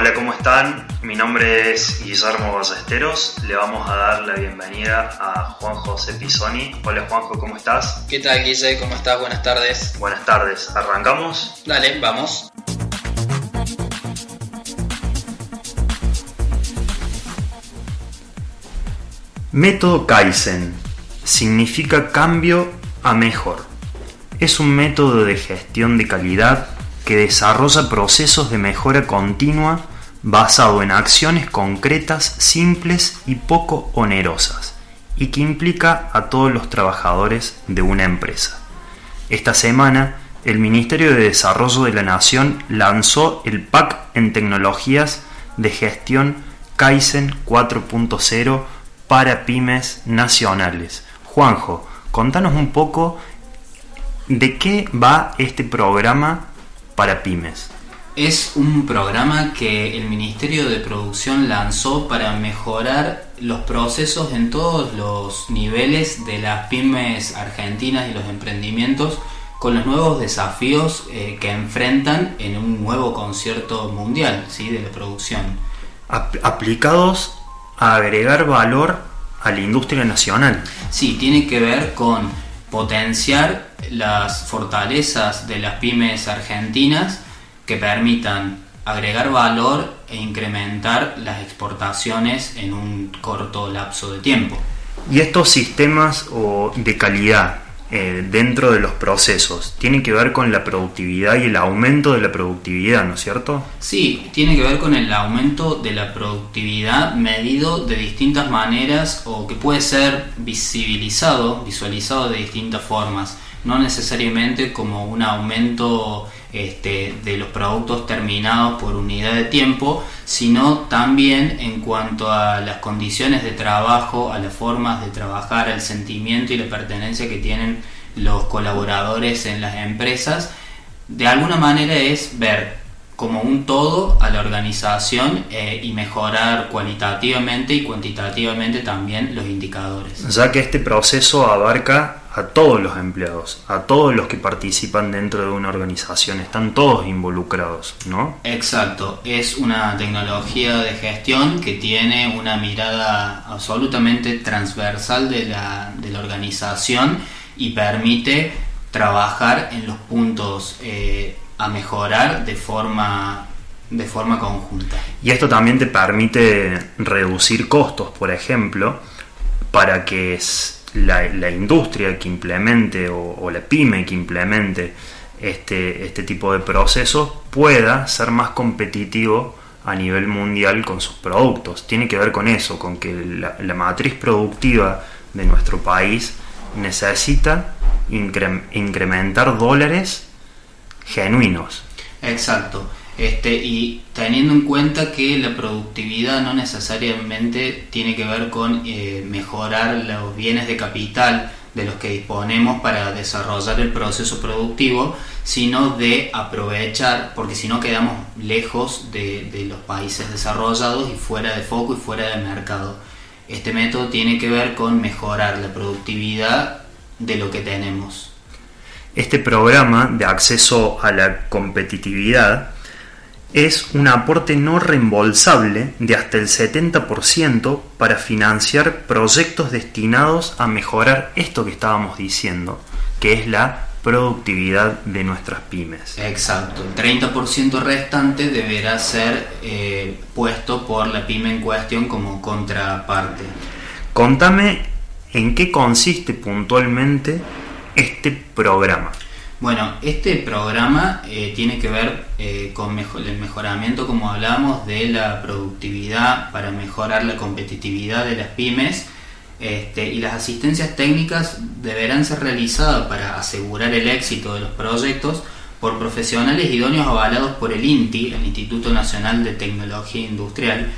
Hola, ¿cómo están? Mi nombre es Guillermo Ballesteros. Le vamos a dar la bienvenida a Juan José Pisoni. Hola Juanjo, ¿cómo estás? ¿Qué tal, Guille? ¿Cómo estás? Buenas tardes. Buenas tardes. ¿Arrancamos? Dale, vamos. Método Kaizen significa cambio a mejor. Es un método de gestión de calidad que desarrolla procesos de mejora continua basado en acciones concretas, simples y poco onerosas, y que implica a todos los trabajadores de una empresa. Esta semana, el Ministerio de Desarrollo de la Nación lanzó el PAC en tecnologías de gestión Kaizen 4.0 para pymes nacionales. Juanjo, contanos un poco de qué va este programa para pymes? Es un programa que el Ministerio de Producción lanzó para mejorar los procesos en todos los niveles de las pymes argentinas y los emprendimientos con los nuevos desafíos eh, que enfrentan en un nuevo concierto mundial ¿sí? de la producción. aplicados a agregar valor a la industria nacional. Sí, tiene que ver con potenciar las fortalezas de las pymes argentinas que permitan agregar valor e incrementar las exportaciones en un corto lapso de tiempo. ¿Y estos sistemas de calidad eh, dentro de los procesos tienen que ver con la productividad y el aumento de la productividad, ¿no es cierto? Sí, tiene que ver con el aumento de la productividad medido de distintas maneras o que puede ser visibilizado, visualizado de distintas formas no necesariamente como un aumento este, de los productos terminados por unidad de tiempo, sino también en cuanto a las condiciones de trabajo, a las formas de trabajar, al sentimiento y la pertenencia que tienen los colaboradores en las empresas. De alguna manera es ver como un todo a la organización eh, y mejorar cualitativamente y cuantitativamente también los indicadores. Ya que este proceso abarca a todos los empleados, a todos los que participan dentro de una organización, están todos involucrados, ¿no? Exacto, es una tecnología de gestión que tiene una mirada absolutamente transversal de la, de la organización y permite trabajar en los puntos eh, a mejorar de forma de forma conjunta. Y esto también te permite reducir costos, por ejemplo, para que la, la industria que implemente o, la pyme que implemente este, este tipo de procesos pueda ser más competitivo a nivel mundial con sus productos. Tiene que ver con eso, con que la, la matriz productiva de nuestro país necesita incrementar dólares genuinos. Exacto. Este, y teniendo en cuenta que la productividad no necesariamente tiene que ver con eh, mejorar los bienes de capital de los que disponemos para desarrollar el proceso productivo, sino de aprovechar, porque si no quedamos lejos de, de los países desarrollados y fuera de foco y fuera de mercado. Este método tiene que ver con mejorar la productividad de lo que tenemos. Este programa de acceso a la competitividad es un aporte no reembolsable de hasta el 70% para financiar proyectos destinados a mejorar esto que estábamos diciendo, que es la productividad de nuestras pymes. Exacto, el 30% restante deberá ser eh, puesto por la pyme en cuestión como contraparte. Contame en qué consiste puntualmente este programa. Bueno, este programa eh, tiene que ver eh, con el mejoramiento, como hablamos, de la productividad para mejorar la competitividad de las pymes. Este, y las asistencias técnicas deberán ser realizadas para asegurar el éxito de los proyectos por profesionales idóneos avalados por el INTI, el Instituto Nacional de Tecnología Industrial,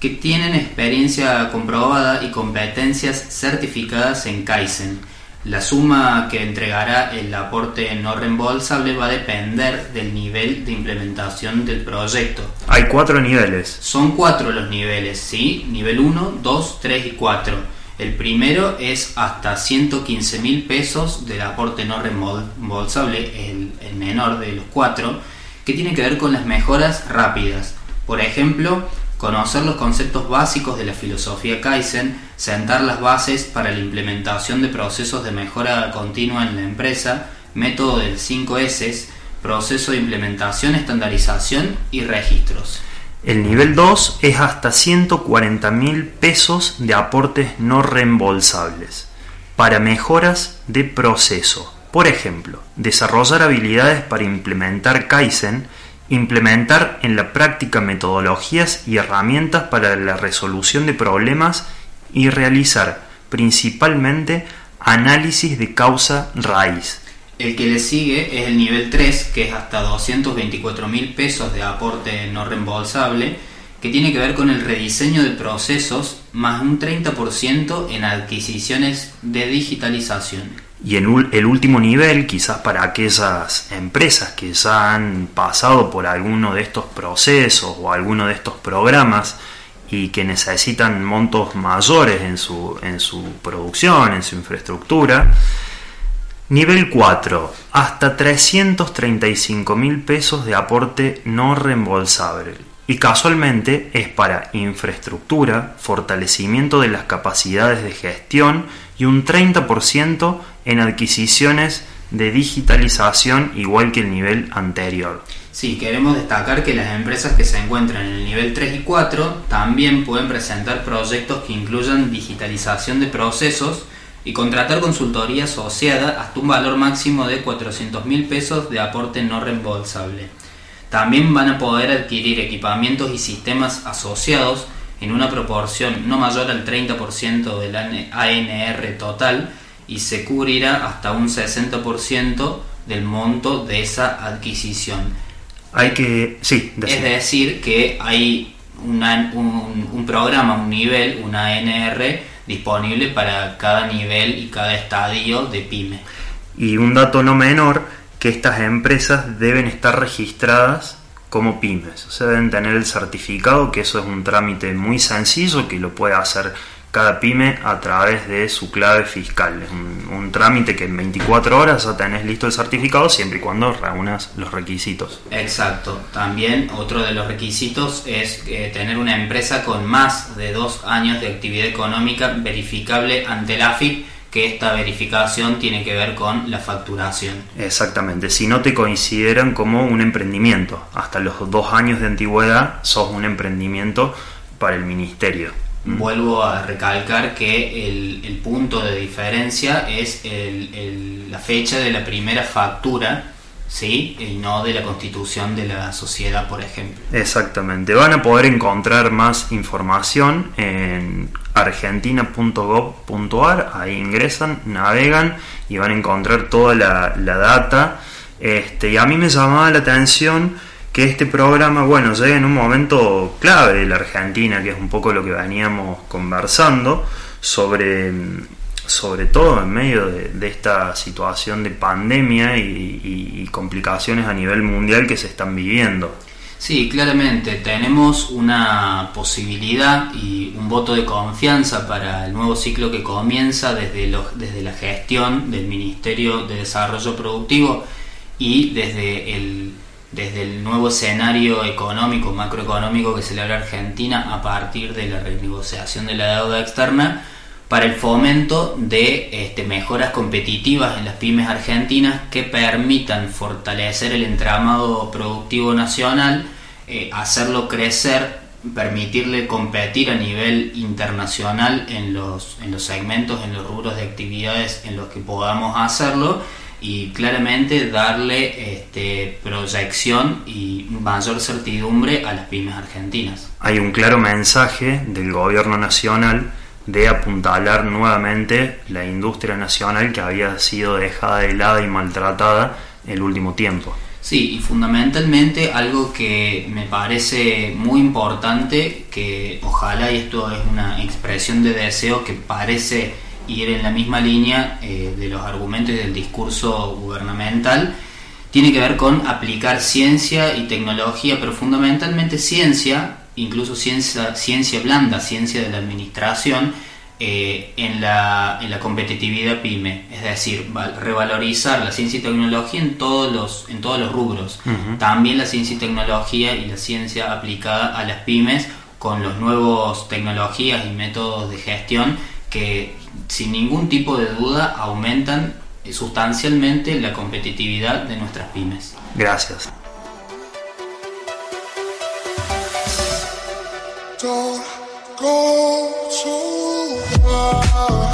que tienen experiencia comprobada y competencias certificadas en Kaizen la suma que entregará el aporte no reembolsable va a depender del nivel de implementación del proyecto. Hay cuatro niveles. Son cuatro los niveles, ¿sí? Nivel 1, 2, 3 y 4. El primero es hasta 115 mil pesos del aporte no reembolsable, el, el menor de los cuatro, que tiene que ver con las mejoras rápidas. Por ejemplo, conocer los conceptos básicos de la filosofía Kaizen, sentar las bases para la implementación de procesos de mejora continua en la empresa, método del 5S, proceso de implementación, estandarización y registros. El nivel 2 es hasta 140 mil pesos de aportes no reembolsables para mejoras de proceso. Por ejemplo, desarrollar habilidades para implementar Kaizen implementar en la práctica metodologías y herramientas para la resolución de problemas y realizar principalmente análisis de causa raíz. El que le sigue es el nivel 3, que es hasta 224 mil pesos de aporte no reembolsable, que tiene que ver con el rediseño de procesos más un 30% en adquisiciones de digitalización. Y en el último nivel, quizás para aquellas empresas que ya han pasado por alguno de estos procesos o alguno de estos programas y que necesitan montos mayores en su, en su producción, en su infraestructura, Nivel 4. Hasta 335 mil pesos de aporte no reembolsable. Y casualmente es para infraestructura, fortalecimiento de las capacidades de gestión y un 30% en adquisiciones de digitalización igual que el nivel anterior. Sí, queremos destacar que las empresas que se encuentran en el nivel 3 y 4 también pueden presentar proyectos que incluyan digitalización de procesos y contratar consultoría asociada hasta un valor máximo de 400 mil pesos de aporte no reembolsable. También van a poder adquirir equipamientos y sistemas asociados en una proporción no mayor al 30% del ANR total y se cubrirá hasta un 60% del monto de esa adquisición. Hay que, sí, es decir, que hay un, un, programa, un nivel, una ANR disponible para cada nivel y cada estadio de PyME. Y un dato no menor, que estas empresas deben estar registradas como pymes. O sea, deben tener el certificado, que eso es un trámite muy sencillo que lo puede hacer cada pyme a través de su clave fiscal. Es un, trámite que en 24 horas ya tenés listo el certificado siempre y cuando reúnas los requisitos. Exacto. También otro de los requisitos es eh, tener una empresa con más de dos años de actividad económica verificable ante la AFIP que esta verificación tiene que ver con la facturación. Exactamente, si no te consideran como un emprendimiento, hasta los dos años de antigüedad sos un emprendimiento para el ministerio. Mm. Vuelvo a recalcar que el, punto de diferencia es la fecha de la primera factura ¿sí? y no de la constitución de la sociedad, por ejemplo. Exactamente. Van a poder encontrar más información en argentina.gov.ar, ahí ingresan, navegan y van a encontrar toda la, data. Este, y a mí me llamaba la atención que este programa, bueno, llegue en un momento clave de la Argentina, que es un poco lo que veníamos conversando, sobre sobre todo en medio de, esta situación de pandemia y, complicaciones a nivel mundial que se están viviendo. Sí, claramente tenemos una posibilidad y un voto de confianza para el nuevo ciclo que comienza desde, desde la gestión del Ministerio de Desarrollo Productivo y desde el, desde el nuevo escenario económico, macroeconómico que celebra Argentina a partir de la renegociación de la deuda externa para el fomento de este, mejoras competitivas en las pymes argentinas que permitan fortalecer el entramado productivo nacional, eh, hacerlo crecer, permitirle competir a nivel internacional en los, en los segmentos, en los rubros de actividades en los que podamos hacerlo y claramente darle este, proyección y mayor certidumbre a las pymes argentinas. Hay un claro mensaje del gobierno nacional de apuntalar nuevamente la industria nacional que había sido dejada de lado y maltratada el último tiempo. Sí, y fundamentalmente algo que me parece muy importante, que ojalá, y esto es una expresión de deseo que parece ir en la misma línea eh, de los argumentos y del discurso gubernamental, tiene que ver con aplicar ciencia y tecnología, pero fundamentalmente ciencia, incluso ciencia, ciencia blanda, ciencia de la administración, eh, en, la, en, la, competitividad pyme, es decir, revalorizar la ciencia y tecnología en todos los, en todos los rubros. También la ciencia y tecnología y la ciencia aplicada a las pymes con los nuevos tecnologías y métodos de gestión que sin ningún tipo de duda aumentan sustancialmente la competitividad de nuestras pymes. Gracias. Don't go too far.